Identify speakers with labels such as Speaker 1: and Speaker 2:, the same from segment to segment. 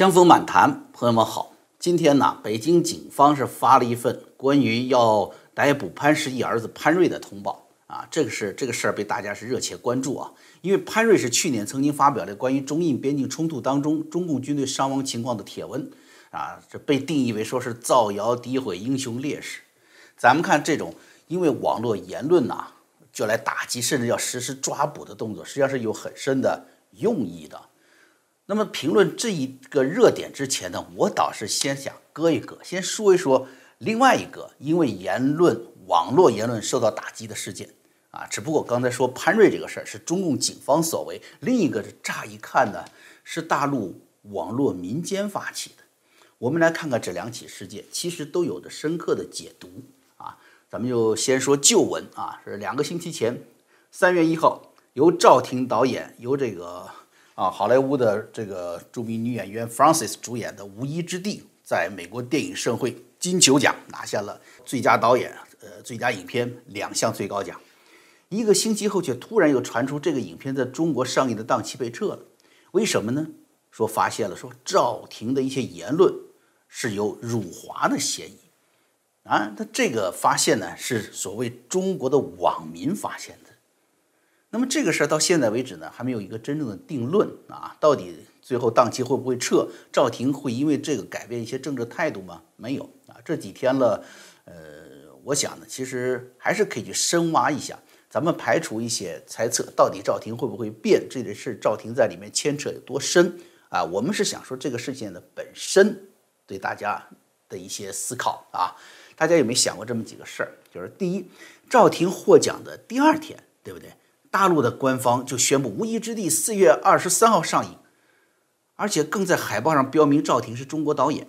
Speaker 1: 江峰满谈，朋友们好。今天呢，北京警方是发了一份关于要逮捕潘石屹儿子潘瑞的通报啊，这个是这个事儿被大家是热切关注啊，因为潘瑞是去年曾经发表的关于中印边境冲突当中中共军队伤亡情况的帖文啊，这被定义为说是造谣诋毁英雄烈士。咱们看这种因为网络言论呐就来打击甚至要实施抓捕的动作，实际上是有很深的用意的。那么评论这一个热点之前呢，我倒是先想搁一搁，先说一说另外一个因为言论网络言论受到打击的事件啊。只不过刚才说潘瑞这个事儿是中共警方所为，另一个是乍一看呢是大陆网络民间发起的。我们来看看这两起事件，其实都有着深刻的解读啊。咱们就先说旧闻啊，是两个星期前，三月一号，由赵婷导演，由这个。啊，好莱坞的这个著名女演员 f r a n c i s 主演的《无依之地》在美国电影盛会金球奖拿下了最佳导演、呃最佳影片两项最高奖。一个星期后，却突然又传出这个影片在中国上映的档期被撤了。为什么呢？说发现了说赵婷的一些言论是有辱华的嫌疑。啊，那这个发现呢，是所谓中国的网民发现的。那么这个事儿到现在为止呢，还没有一个真正的定论啊！到底最后档期会不会撤？赵婷会因为这个改变一些政治态度吗？没有啊！这几天了，呃，我想呢，其实还是可以去深挖一下。咱们排除一些猜测，到底赵婷会不会变？这件事赵婷在里面牵扯有多深啊？我们是想说这个事件的本身对大家的一些思考啊！大家有没有想过这么几个事儿？就是第一，赵婷获奖的第二天，对不对？大陆的官方就宣布《无依之地》四月二十三号上映，而且更在海报上标明赵婷是中国导演。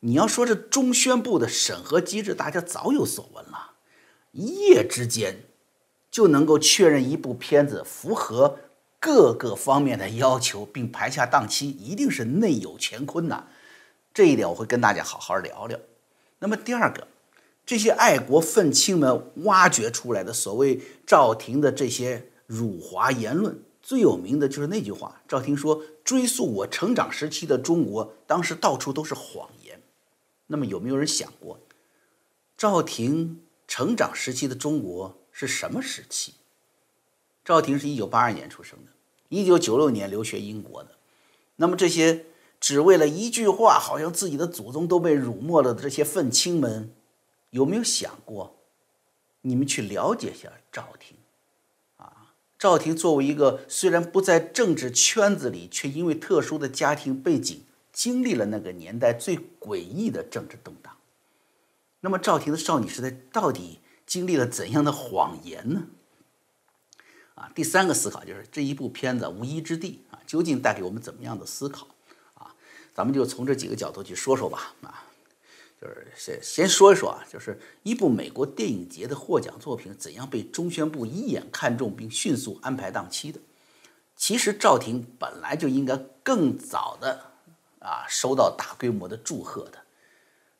Speaker 1: 你要说这中宣部的审核机制，大家早有所闻了，一夜之间就能够确认一部片子符合各个方面的要求，并排下档期，一定是内有乾坤呐。这一点我会跟大家好好聊聊。那么第二个，这些爱国愤青们挖掘出来的所谓赵婷的这些。辱华言论最有名的就是那句话，赵婷说：“追溯我成长时期的中国，当时到处都是谎言。”那么有没有人想过，赵婷成长时期的中国是什么时期？赵婷是一九八二年出生的，一九九六年留学英国的。那么这些只为了一句话，好像自己的祖宗都被辱没了的这些愤青们，有没有想过，你们去了解一下赵婷？赵婷作为一个虽然不在政治圈子里，却因为特殊的家庭背景，经历了那个年代最诡异的政治动荡。那么，赵婷的少女时代到底经历了怎样的谎言呢？啊，第三个思考就是这一部片子《无依之地》啊，究竟带给我们怎么样的思考？啊，咱们就从这几个角度去说说吧。啊。就是先先说一说啊，就是一部美国电影节的获奖作品怎样被中宣部一眼看中并迅速安排档期的。其实赵婷本来就应该更早的啊收到大规模的祝贺的。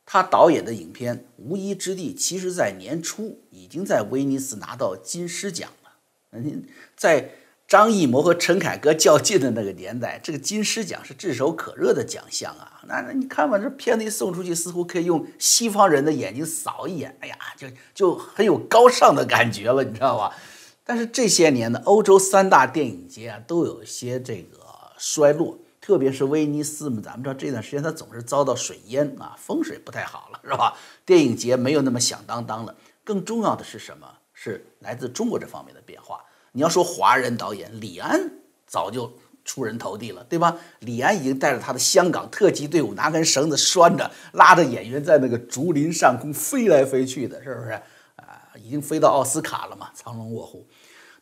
Speaker 1: 他导演的影片《无依之地》，其实在年初已经在威尼斯拿到金狮奖了。嗯，在。张艺谋和陈凯歌较劲的那个年代，这个金狮奖是炙手可热的奖项啊！那那你看吧，这片子一送出去，似乎可以用西方人的眼睛扫一眼，哎呀，就就很有高尚的感觉了，你知道吧？但是这些年呢，欧洲三大电影节啊，都有一些这个衰落，特别是威尼斯嘛，咱们知道这段时间它总是遭到水淹啊，风水不太好了，是吧？电影节没有那么响当当了。更重要的是什么？是来自中国这方面的变化。你要说华人导演李安早就出人头地了，对吧？李安已经带着他的香港特级队伍，拿根绳子拴着，拉着演员在那个竹林上空飞来飞去的，是不是？啊，已经飞到奥斯卡了嘛，藏龙卧虎。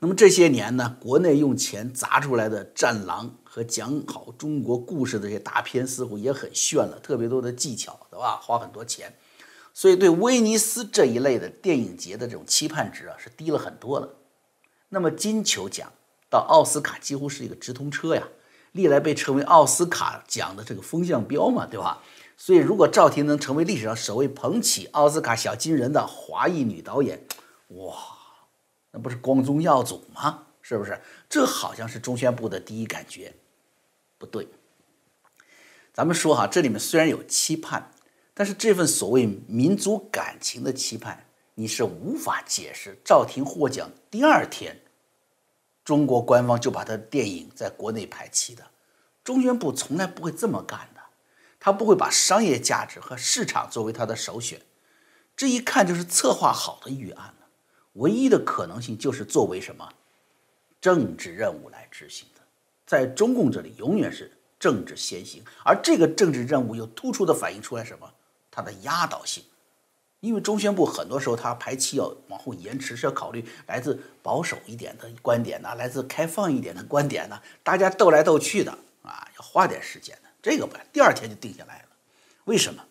Speaker 1: 那么这些年呢，国内用钱砸出来的《战狼》和讲好中国故事的这些大片，似乎也很炫了，特别多的技巧，对吧？花很多钱，所以对威尼斯这一类的电影节的这种期盼值啊，是低了很多了。那么金球奖到奥斯卡几乎是一个直通车呀，历来被称为奥斯卡奖的这个风向标嘛，对吧？所以如果赵婷能成为历史上首位捧起奥斯卡小金人的华裔女导演，哇，那不是光宗耀祖吗？是不是？这好像是中宣部的第一感觉，不对。咱们说哈，这里面虽然有期盼，但是这份所谓民族感情的期盼，你是无法解释。赵婷获奖第二天，中国官方就把他的电影在国内排期的。中宣部从来不会这么干的，他不会把商业价值和市场作为他的首选。这一看就是策划好的预案了。唯一的可能性就是作为什么政治任务来执行的，在中共这里永远是政治先行，而这个政治任务又突出的反映出来什么？它的压倒性。因为中宣部很多时候它排期要往后延迟，是要考虑来自保守一点的观点呢，来自开放一点的观点呢，大家斗来斗去的啊，要花点时间的。这个吧，第二天就定下来了。为什么？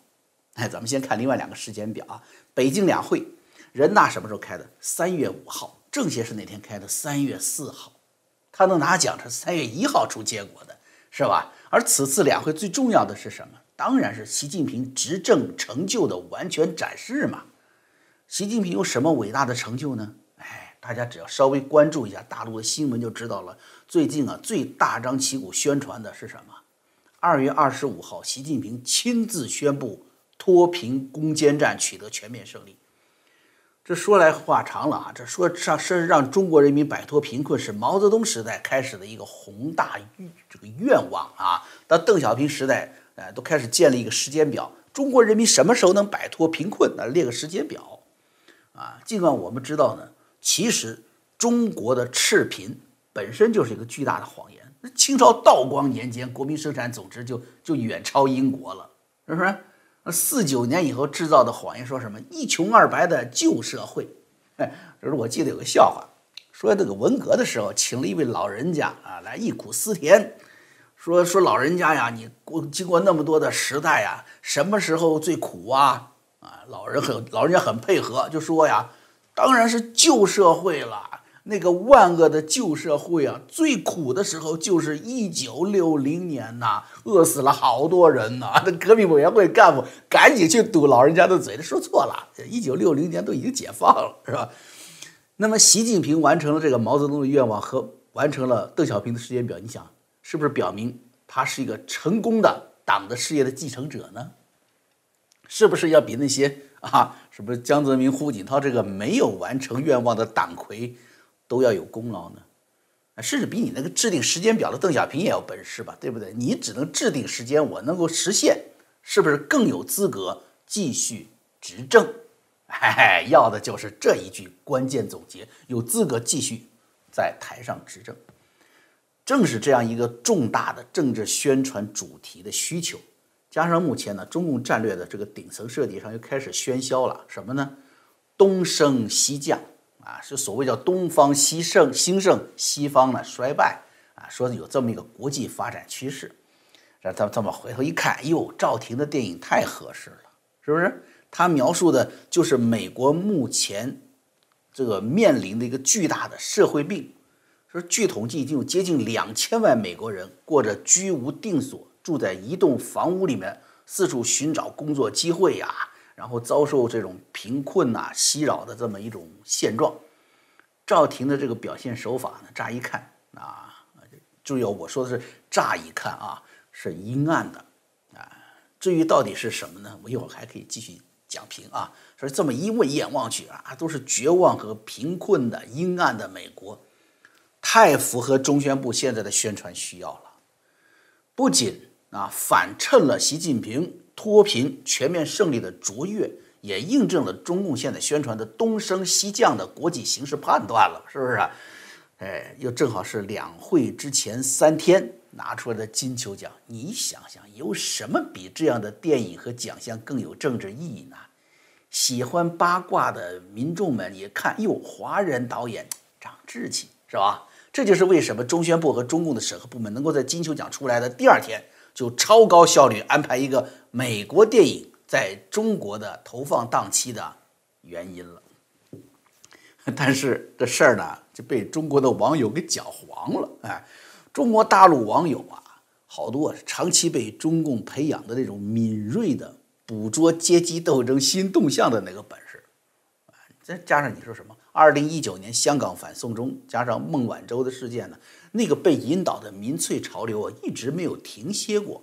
Speaker 1: 哎，咱们先看另外两个时间表啊，北京两会。人大什么时候开的？三月五号。政协是哪天开的？三月四号。他能拿奖，他是三月一号出结果的，是吧？而此次两会最重要的是什么？当然是习近平执政成就的完全展示嘛。习近平有什么伟大的成就呢？哎，大家只要稍微关注一下大陆的新闻就知道了。最近啊，最大张旗鼓宣传的是什么？二月二十五号，习近平亲自宣布脱贫攻坚战取得全面胜利。这说来话长了啊！这说上是让中国人民摆脱贫困，是毛泽东时代开始的一个宏大这个愿望啊。到邓小平时代，哎，都开始建立一个时间表，中国人民什么时候能摆脱贫困？那列个时间表啊。尽管我们知道呢，其实中国的赤贫本身就是一个巨大的谎言。那清朝道光年间，国民生产总值就就远超英国了，是不是？四九年以后制造的谎言，说什么一穷二白的旧社会？哎，就是我记得有个笑话，说这个文革的时候，请了一位老人家啊来忆苦思甜，说说老人家呀，你过经过那么多的时代呀，什么时候最苦啊？啊，老人很老人家很配合，就说呀，当然是旧社会了。那个万恶的旧社会啊，最苦的时候就是一九六零年呐，饿死了好多人呐。那革命委员会干部赶紧去堵老人家的嘴，说错了，一九六零年都已经解放了，是吧？那么习近平完成了这个毛泽东的愿望和完成了邓小平的时间表，你想是不是表明他是一个成功的党的事业的继承者呢？是不是要比那些啊什么江泽民、胡锦涛这个没有完成愿望的党魁？都要有功劳呢，甚至比你那个制定时间表的邓小平也有本事吧，对不对？你只能制定时间，我能够实现，是不是更有资格继续执政？哎，要的就是这一句关键总结：有资格继续在台上执政。正是这样一个重大的政治宣传主题的需求，加上目前呢，中共战略的这个顶层设计上又开始喧嚣了，什么呢？东升西降。啊，是所谓叫东方西盛兴盛，西方呢衰败啊，说有这么一个国际发展趋势。让他们这么回头一看，哟，赵婷的电影太合适了，是不是？他描述的就是美国目前这个面临的一个巨大的社会病。说据统计，已经有接近两千万美国人过着居无定所，住在一栋房屋里面，四处寻找工作机会呀。然后遭受这种贫困呐袭扰的这么一种现状，赵婷的这个表现手法呢，乍一看啊，注意我说的是乍一看啊，是阴暗的啊。至于到底是什么呢？我一会儿还可以继续讲评啊。说这么一问一眼望去啊，都是绝望和贫困的阴暗的美国，太符合中宣部现在的宣传需要了。不仅啊反衬了习近平。脱贫全面胜利的卓越，也印证了中共现在宣传的东升西降的国际形势判断了，是不是？哎，又正好是两会之前三天拿出来的金球奖，你想想，有什么比这样的电影和奖项更有政治意义呢？喜欢八卦的民众们也看，哟，华人导演长志气，是吧？这就是为什么中宣部和中共的审核部门能够在金球奖出来的第二天。就超高效率安排一个美国电影在中国的投放档期的原因了，但是这事儿呢就被中国的网友给搅黄了。哎，中国大陆网友啊，好多长期被中共培养的那种敏锐的捕捉阶级斗争新动向的那个本事，再加上你说什么？二零一九年香港反送中，加上孟晚舟的事件呢？那个被引导的民粹潮流啊，一直没有停歇过。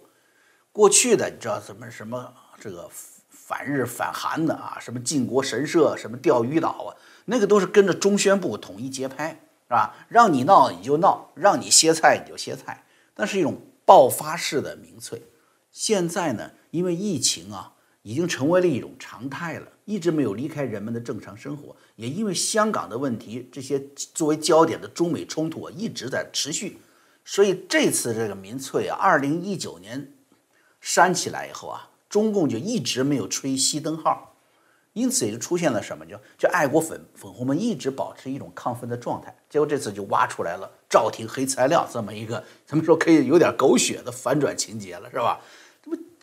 Speaker 1: 过去的你知道什么什么这个反日反韩的啊，什么靖国神社，什么钓鱼岛啊，那个都是跟着中宣部统一节拍，是吧？让你闹你就闹，让你歇菜你就歇菜，那是一种爆发式的民粹。现在呢，因为疫情啊，已经成为了一种常态了，一直没有离开人们的正常生活。也因为香港的问题，这些作为焦点的中美冲突啊，一直在持续。所以这次这个民粹啊，二零一九年煽起来以后啊，中共就一直没有吹熄灯号，因此也就出现了什么，就就爱国粉粉红们一直保持一种亢奋的状态。结果这次就挖出来了赵婷黑材料这么一个，咱们说可以有点狗血的反转情节了，是吧？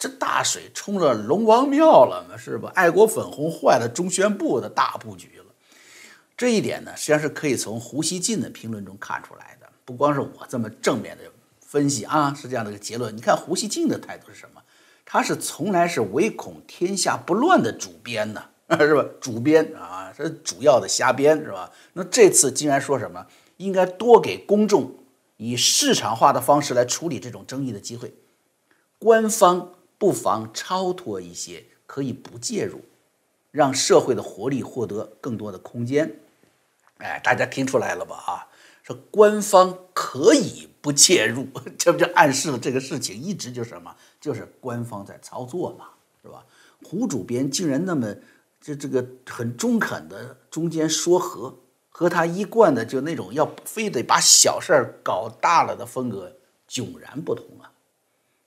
Speaker 1: 这大水冲了龙王庙了吗？是吧？爱国粉红坏了中宣部的大布局了。这一点呢，实际上是可以从胡锡进的评论中看出来的。不光是我这么正面的分析啊，是这样的一个结论。你看胡锡进的态度是什么？他是从来是唯恐天下不乱的主编呢，是吧？主编啊，是主要的瞎编，是吧？那这次竟然说什么？应该多给公众以市场化的方式来处理这种争议的机会。官方不妨超脱一些，可以不介入，让社会的活力获得更多的空间。哎，大家听出来了吧？啊，说官方可以不介入，这不就暗示了这个事情一直就是什么？就是官方在操作嘛，是吧？胡主编竟然那么这这个很中肯的中间说和，和他一贯的就那种要非得把小事儿搞大了的风格迥然不同啊！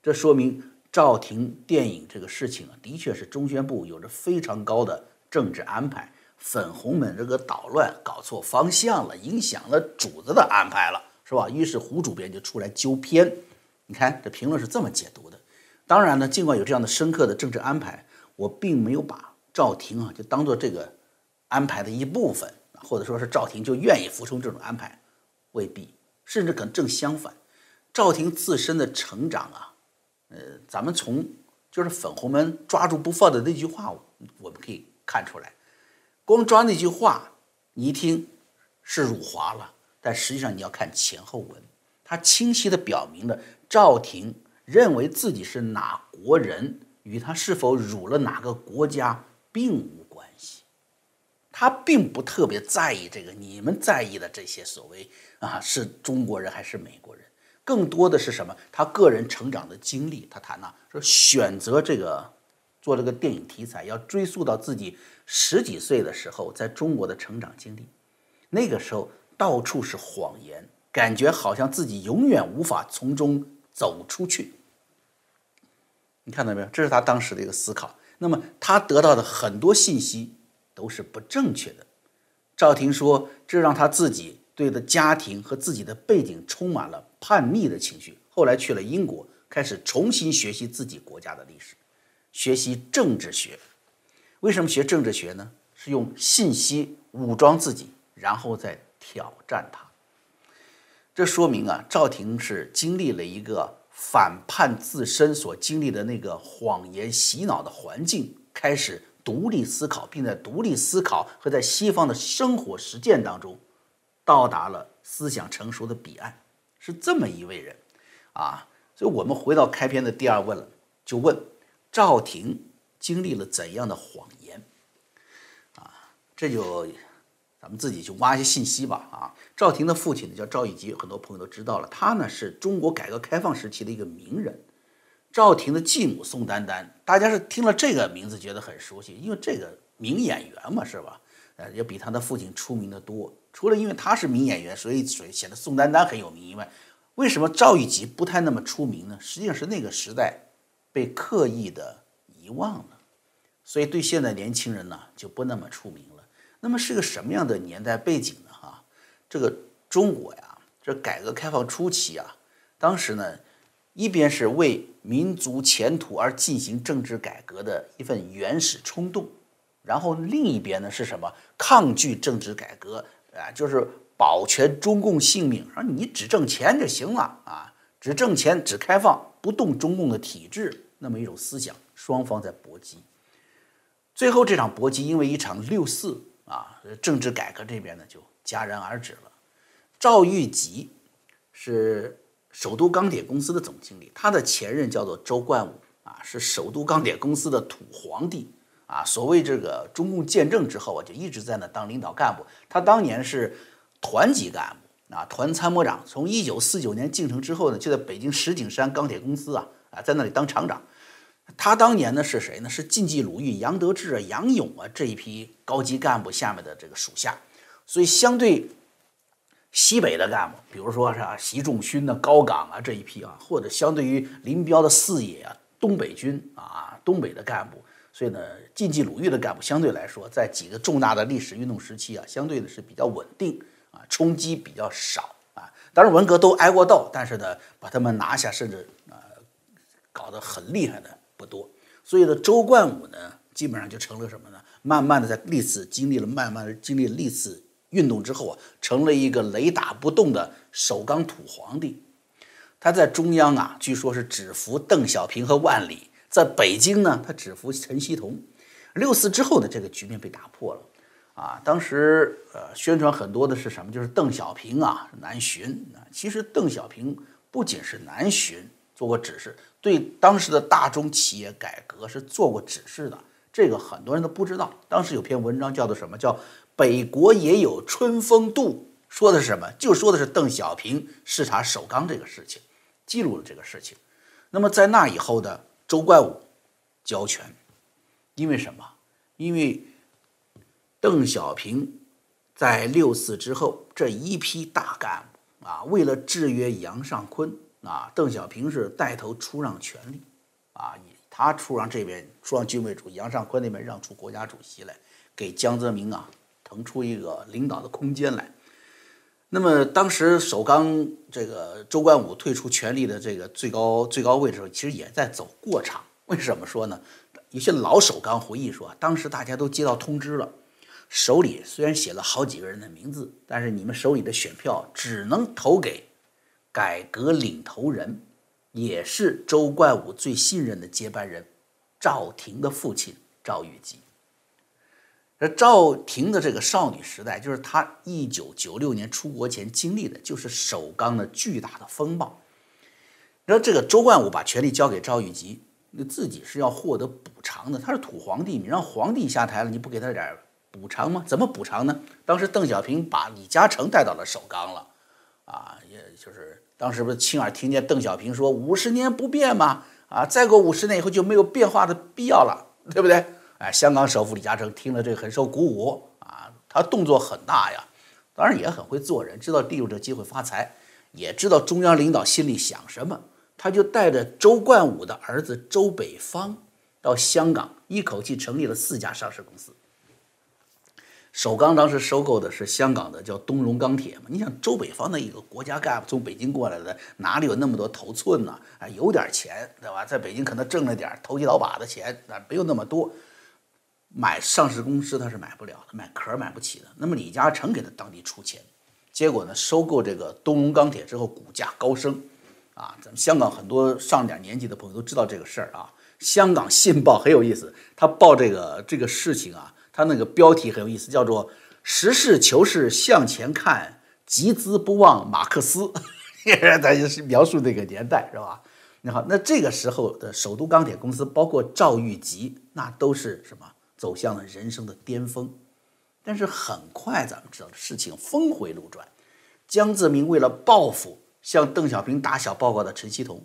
Speaker 1: 这说明赵婷电影这个事情啊，的确是中宣部有着非常高的政治安排，粉红们这个捣乱搞错方向了，影响了主子的安排了，是吧？于是胡主编就出来纠偏。你看这评论是这么解读的。当然呢，尽管有这样的深刻的政治安排，我并没有把赵婷啊就当做这个安排的一部分，或者说是赵婷就愿意服从这种安排，未必，甚至可能正相反，赵婷自身的成长啊。呃，咱们从就是粉红们抓住不放的那句话，我们可以看出来，光抓那句话，你一听是辱华了，但实际上你要看前后文，它清晰的表明了赵婷认为自己是哪国人，与他是否辱了哪个国家并无关系，他并不特别在意这个你们在意的这些所谓啊是中国人还是美国人。更多的是什么？他个人成长的经历，他谈呢，说选择这个做这个电影题材，要追溯到自己十几岁的时候，在中国的成长经历。那个时候到处是谎言，感觉好像自己永远无法从中走出去。你看到没有？这是他当时的一个思考。那么他得到的很多信息都是不正确的。赵婷说，这让他自己对的家庭和自己的背景充满了。叛逆的情绪，后来去了英国，开始重新学习自己国家的历史，学习政治学。为什么学政治学呢？是用信息武装自己，然后再挑战它。这说明啊，赵婷是经历了一个反叛自身所经历的那个谎言洗脑的环境，开始独立思考，并在独立思考和在西方的生活实践当中，到达了思想成熟的彼岸。是这么一位人，啊，所以我们回到开篇的第二问了，就问赵婷经历了怎样的谎言，啊，这就咱们自己去挖一些信息吧，啊，赵婷的父亲呢叫赵以吉，很多朋友都知道了，他呢是中国改革开放时期的一个名人，赵婷的继母宋丹丹，大家是听了这个名字觉得很熟悉，因为这个名演员嘛，是吧？呃，也比他的父亲出名的多。除了因为他是名演员，所以所以显得宋丹丹很有名以外，为什么赵玉吉不太那么出名呢？实际上是那个时代被刻意的遗忘了，所以对现在年轻人呢就不那么出名了。那么是个什么样的年代背景呢？哈，这个中国呀，这改革开放初期啊，当时呢，一边是为民族前途而进行政治改革的一份原始冲动，然后另一边呢是什么？抗拒政治改革。啊，就是保全中共性命，说你只挣钱就行了啊，只挣钱，只开放，不动中共的体制，那么一种思想，双方在搏击。最后这场搏击因为一场六四啊，政治改革这边呢就戛然而止了。赵玉吉是首都钢铁公司的总经理，他的前任叫做周冠武啊，是首都钢铁公司的土皇帝啊。所谓这个中共建政之后啊，就一直在那当领导干部。他当年是团级干部啊，团参谋长。从一九四九年进城之后呢，就在北京石景山钢铁公司啊啊，在那里当厂长。他当年呢是谁呢？是晋冀鲁豫杨得志啊、杨勇啊这一批高级干部下面的这个属下。所以相对西北的干部，比如说是习仲勋的高岗啊这一批啊，或者相对于林彪的四野啊。东北军啊，东北的干部，所以呢，晋冀鲁豫的干部相对来说，在几个重大的历史运动时期啊，相对的是比较稳定啊，冲击比较少啊。当然文革都挨过斗，但是呢，把他们拿下，甚至啊，搞得很厉害的不多。所以呢，周冠武呢，基本上就成了什么呢？慢慢的在历次经历了慢慢的经历历次运动之后啊，成了一个雷打不动的首钢土皇帝。他在中央啊，据说是只服邓小平和万里；在北京呢，他只服陈锡同。六四之后的这个局面被打破了，啊，当时呃宣传很多的是什么？就是邓小平啊南巡啊。其实邓小平不仅是南巡做过指示，对当时的大中企业改革是做过指示的。这个很多人都不知道。当时有篇文章叫做什么？叫《北国也有春风度》，说的是什么？就说的是邓小平视察首钢这个事情。记录了这个事情，那么在那以后的周冠武交权，因为什么？因为邓小平在六四之后这一批大干部啊，为了制约杨尚昆啊，邓小平是带头出让权力啊，他出让这边出让军委主，杨尚昆那边让出国家主席来，给江泽民啊腾出一个领导的空间来。那么当时首钢这个周冠武退出权力的这个最高最高位的时候，其实也在走过场。为什么说呢？有些老首钢回忆说，当时大家都接到通知了，手里虽然写了好几个人的名字，但是你们手里的选票只能投给改革领头人，也是周冠武最信任的接班人赵婷的父亲赵玉吉。而赵婷的这个少女时代，就是她一九九六年出国前经历的，就是首钢的巨大的风暴。你说这个周冠武把权力交给赵玉吉，那自己是要获得补偿的。他是土皇帝，你让皇帝下台了，你不给他点补偿吗？怎么补偿呢？当时邓小平把李嘉诚带到了首钢了，啊，也就是当时不是亲耳听见邓小平说五十年不变吗？啊，再过五十年以后就没有变化的必要了，对不对？哎，香港首富李嘉诚听了这个很受鼓舞啊，他动作很大呀，当然也很会做人，知道利用这机会发财，也知道中央领导心里想什么，他就带着周冠武的儿子周北方到香港，一口气成立了四家上市公司。首钢当时收购的是香港的叫东荣钢铁嘛，你想周北方的一个国家干部从北京过来的，哪里有那么多头寸呢？啊，有点钱对吧？在北京可能挣了点投机倒把的钱，啊，没有那么多。买上市公司他是买不了的，买壳买不起的。那么李嘉诚给他当地出钱，结果呢，收购这个东荣钢铁之后，股价高升，啊，咱们香港很多上点年纪的朋友都知道这个事儿啊。香港信报很有意思，他报这个这个事情啊，他那个标题很有意思，叫做“实事求是向前看，集资不忘马克思”，他就是描述那个年代是吧？你好，那这个时候的首都钢铁公司，包括赵玉吉，那都是什么？走向了人生的巅峰，但是很快咱们知道事情峰回路转，江泽民为了报复向邓小平打小报告的陈锡同，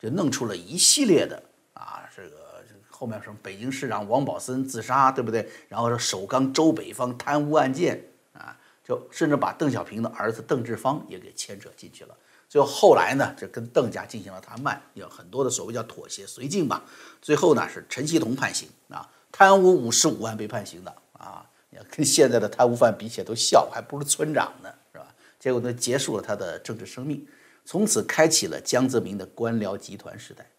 Speaker 1: 就弄出了一系列的啊，这个后面什么北京市长王宝森自杀，对不对？然后说首钢周北方贪污案件啊，就甚至把邓小平的儿子邓志方也给牵扯进去了。最后后来呢，就跟邓家进行了谈判，有很多的所谓叫妥协绥靖吧。最后呢是陈锡同判刑啊。贪污五十五万被判刑的啊，跟现在的贪污犯比起来都笑，还不如村长呢，是吧？结果呢，结束了他的政治生命，从此开启了江泽民的官僚集团时代。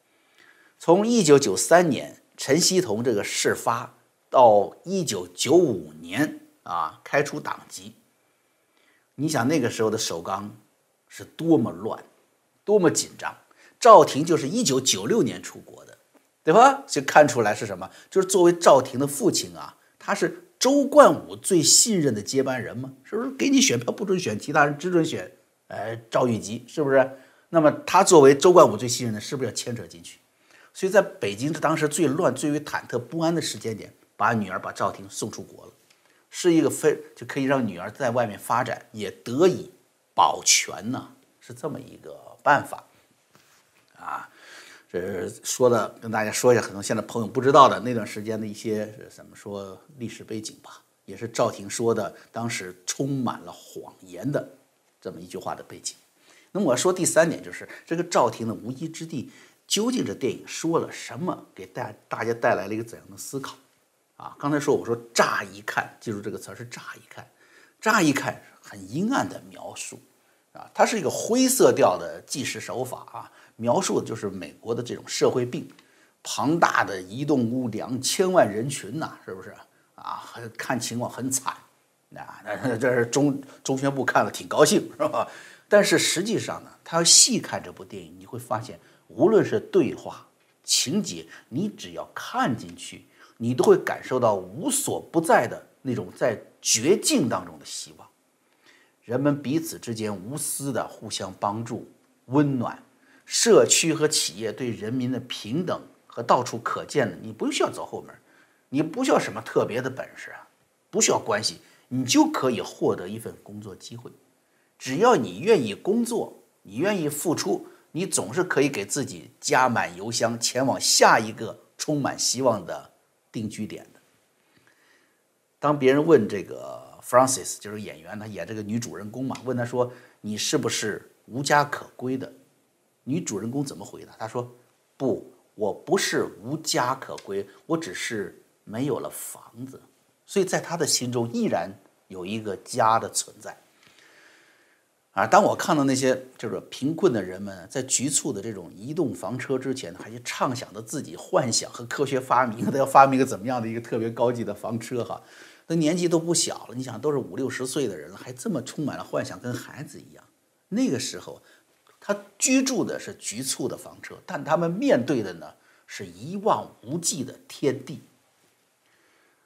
Speaker 1: 从一九九三年陈锡同这个事发到一九九五年啊开除党籍，你想那个时候的首钢是多么乱，多么紧张。赵廷就是一九九六年出国的。对吧？就看出来是什么？就是作为赵廷的父亲啊，他是周冠武最信任的接班人吗？是不是给你选票不准选其他人，只准选呃赵玉吉？是不是？那么他作为周冠武最信任的，是不是要牵扯进去？所以在北京当时最乱、最为忐忑不安的时间点，把女儿把赵婷送出国了，是一个非就可以让女儿在外面发展也得以保全呢，是这么一个办法啊。这说的跟大家说一下，可能现在朋友不知道的那段时间的一些怎么说历史背景吧，也是赵婷说的，当时充满了谎言的这么一句话的背景。那么我说第三点就是这个赵婷的无依之地，究竟这电影说了什么，给大大家带来了一个怎样的思考？啊，刚才说我说乍一看，记住这个词儿是乍一看，乍一看很阴暗的描述啊，它是一个灰色调的纪实手法啊。描述的就是美国的这种社会病，庞大的移动屋，两千万人群呐，是不是啊？看情况很惨，那，那 这是中中宣部看了挺高兴，是吧？但是实际上呢，他要细看这部电影，你会发现，无论是对话、情节，你只要看进去，你都会感受到无所不在的那种在绝境当中的希望，人们彼此之间无私的互相帮助，温暖。社区和企业对人民的平等和到处可见的，你不需要走后门，你不需要什么特别的本事啊，不需要关系，你就可以获得一份工作机会。只要你愿意工作，你愿意付出，你总是可以给自己加满油箱，前往下一个充满希望的定居点的。当别人问这个 f r a n c i s 就是演员，他演这个女主人公嘛，问他说：“你是不是无家可归的？”女主人公怎么回答？她说：“不，我不是无家可归，我只是没有了房子。所以在她的心中依然有一个家的存在。”啊，当我看到那些就是贫困的人们在局促的这种移动房车之前，还去畅想着自己幻想和科学发明，他要发明一个怎么样的一个特别高级的房车哈，那年纪都不小了，你想都是五六十岁的人了，还这么充满了幻想，跟孩子一样。那个时候。他居住的是局促的房车，但他们面对的呢是一望无际的天地。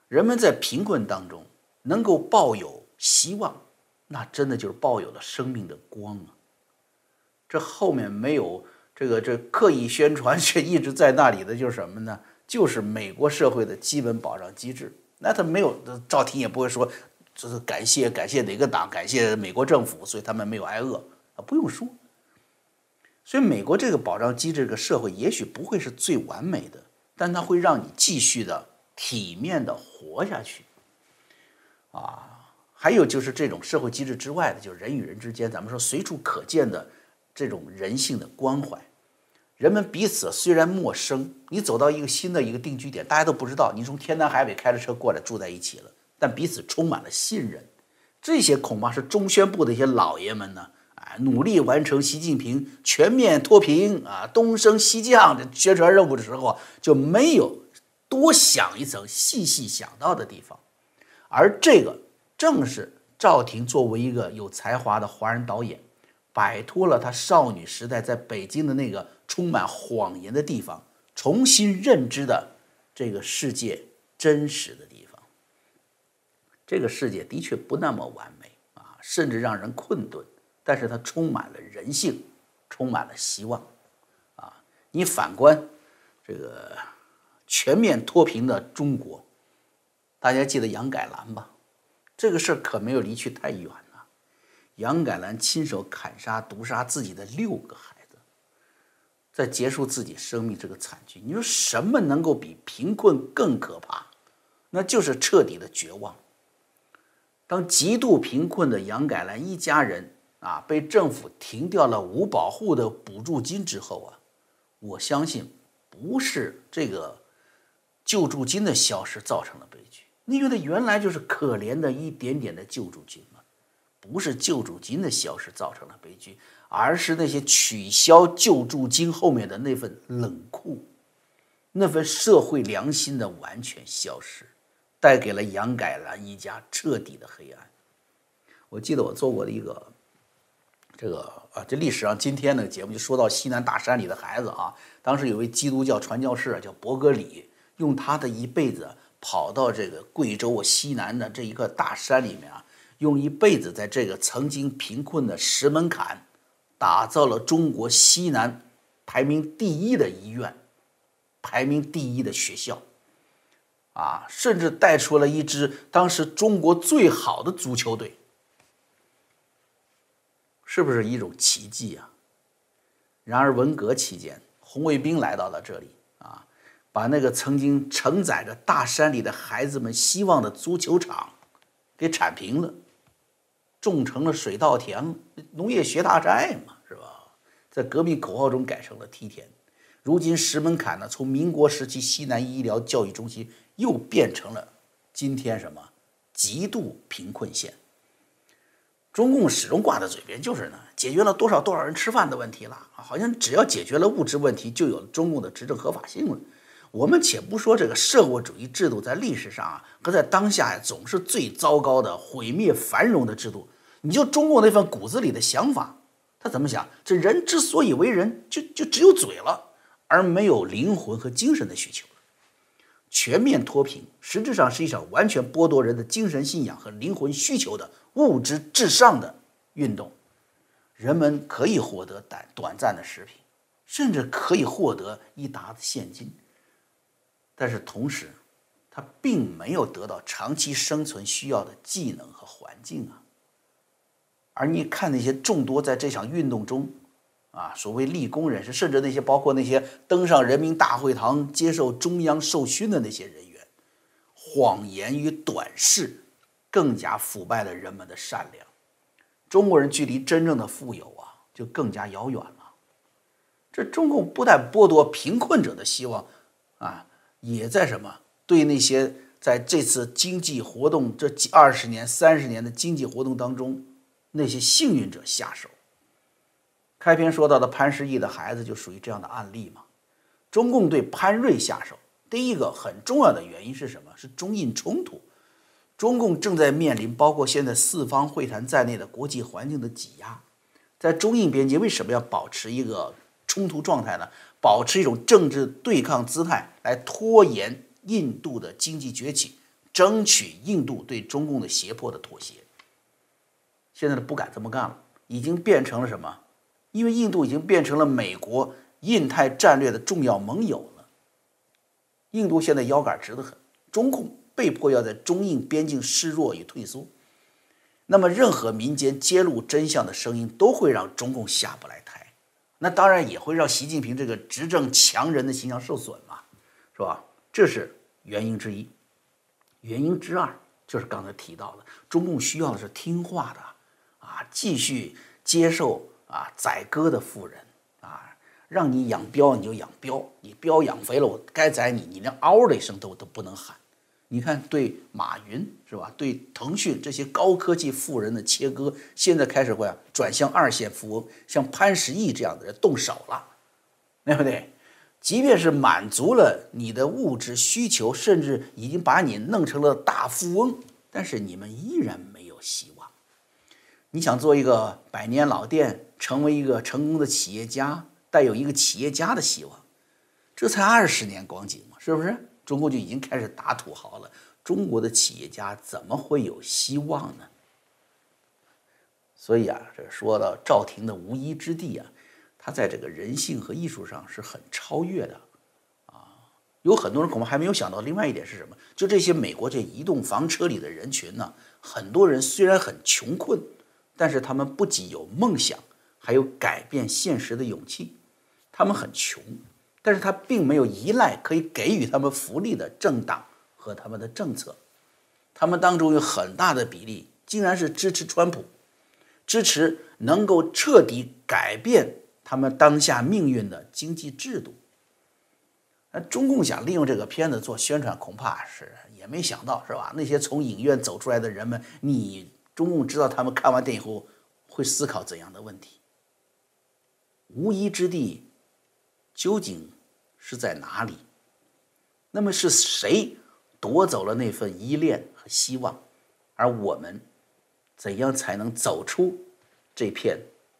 Speaker 1: 人们在贫困当中能够抱有希望，那真的就是抱有了生命的光啊！这后面没有这个这刻意宣传却一直在那里的就是什么呢？就是美国社会的基本保障机制。那他没有赵婷也不会说，就是感谢感谢哪个党，感谢美国政府，所以他们没有挨饿啊，不用说。所以，美国这个保障机制，这个社会也许不会是最完美的，但它会让你继续的体面的活下去。啊，还有就是这种社会机制之外的，就是人与人之间，咱们说随处可见的这种人性的关怀。人们彼此虽然陌生，你走到一个新的一个定居点，大家都不知道你从天南海北开着车过来住在一起了，但彼此充满了信任。这些恐怕是中宣部的一些老爷们呢。努力完成习近平全面脱贫啊，东升西降的宣传任务的时候，就没有多想一层、细细想到的地方。而这个正是赵婷作为一个有才华的华人导演，摆脱了她少女时代在北京的那个充满谎言的地方，重新认知的这个世界真实的地方。这个世界的确不那么完美啊，甚至让人困顿。但是它充满了人性，充满了希望，啊！你反观这个全面脱贫的中国，大家记得杨改兰吧？这个事儿可没有离去太远呢。杨改兰亲手砍杀、毒杀自己的六个孩子，在结束自己生命这个惨剧。你说什么能够比贫困更可怕？那就是彻底的绝望。当极度贫困的杨改兰一家人。啊，被政府停掉了五保户的补助金之后啊，我相信不是这个救助金的消失造成了悲剧，你觉得原来就是可怜的一点点的救助金嘛，不是救助金的消失造成了悲剧，而是那些取消救助金后面的那份冷酷，那份社会良心的完全消失，带给了杨改兰一家彻底的黑暗。我记得我做过的一个。这个啊，这历史上今天的节目就说到西南大山里的孩子啊，当时有位基督教传教士叫伯格里，用他的一辈子跑到这个贵州西南的这一个大山里面啊，用一辈子在这个曾经贫困的石门坎，打造了中国西南排名第一的医院，排名第一的学校，啊，甚至带出了一支当时中国最好的足球队，是不是一种奇迹啊？然而文革期间，红卫兵来到了这里，啊，把那个曾经承载着大山里的孩子们希望的足球场给铲平了，种成了水稻田，农业学大寨嘛，是吧？在革命口号中改成了梯田。如今石门坎呢，从民国时期西南医疗教育中心又变成了今天什么极度贫困县。中共始终挂在嘴边就是呢，解决了多少多少人吃饭的问题了，好像只要解决了物质问题，就有了中共的执政合法性了。我们且不说这个社会主义制度在历史上啊和在当下呀总是最糟糕的毁灭繁荣的制度，你就中共那份骨子里的想法，他怎么想？这人之所以为人，就就只有嘴了，而没有灵魂和精神的需求。全面脱贫实质上是一场完全剥夺人的精神信仰和灵魂需求的物质至上的运动。人们可以获得短短暂的食品，甚至可以获得一沓子现金，但是同时，他并没有得到长期生存需要的技能和环境啊。而你看那些众多在这场运动中。啊，所谓立功人士，甚至那些包括那些登上人民大会堂接受中央授勋的那些人员，谎言与短视更加腐败了人们的善良。中国人距离真正的富有啊，就更加遥远了。这中共不但剥夺贫困者的希望，啊，也在什么对那些在这次经济活动这几二十年、三十年的经济活动当中那些幸运者下手。开篇说到的潘石屹的孩子就属于这样的案例嘛？中共对潘瑞下手，第一个很重要的原因是什么？是中印冲突。中共正在面临包括现在四方会谈在内的国际环境的挤压，在中印边界为什么要保持一个冲突状态呢？保持一种政治对抗姿态，来拖延印度的经济崛起，争取印度对中共的胁迫的妥协。现在呢，不敢这么干了，已经变成了什么？因为印度已经变成了美国印太战略的重要盟友了，印度现在腰杆直得很，中共被迫要在中印边境示弱与退缩，那么任何民间揭露真相的声音都会让中共下不来台，那当然也会让习近平这个执政强人的形象受损嘛，是吧？这是原因之一，原因之二就是刚才提到的，中共需要的是听话的啊，继续接受。啊，宰割的富人啊，让你养膘你就养膘，你膘养肥了，我该宰你，你连嗷的一声都都不能喊。你看，对马云是吧？对腾讯这些高科技富人的切割，现在开始会啊转向二线富翁，像潘石屹这样的人动手了，对不对？即便是满足了你的物质需求，甚至已经把你弄成了大富翁，但是你们依然没有希望。你想做一个百年老店？成为一个成功的企业家，带有一个企业家的希望，这才二十年光景嘛，是不是？中国就已经开始打土豪了，中国的企业家怎么会有希望呢？所以啊，这说到赵婷的无依之地啊，他在这个人性和艺术上是很超越的啊。有很多人恐怕还没有想到，另外一点是什么？就这些美国这移动房车里的人群呢，很多人虽然很穷困，但是他们不仅有梦想。还有改变现实的勇气，他们很穷，但是他并没有依赖可以给予他们福利的政党和他们的政策，他们当中有很大的比例竟然是支持川普，支持能够彻底改变他们当下命运的经济制度。那中共想利用这个片子做宣传，恐怕是也没想到，是吧？那些从影院走出来的人们，你中共知道他们看完电影后会思考怎样的问题？无依之地究竟是在哪里？那么是谁夺走了那份依恋和希望？而我们怎样才能走出这片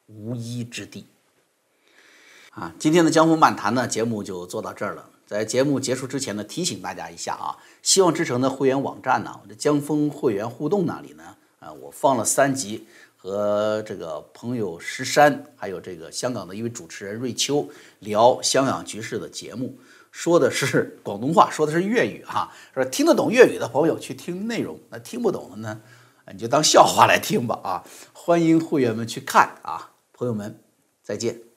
Speaker 1: 无依之地？啊，今天的江湖漫谈呢，节目就做到这儿了。在节目结束之前呢，提醒大家一下啊，希望之城的会员网站呢，我的江峰会员互动那里呢，啊，我放了三集。和这个朋友石山，还有这个香港的一位主持人瑞秋聊香港局势的节目，说的是广东话，说的是粤语哈。说听得懂粤语的朋友去听内容，那听不懂的呢，你就当笑话来听吧啊。欢迎会员们去看啊，朋友们再见。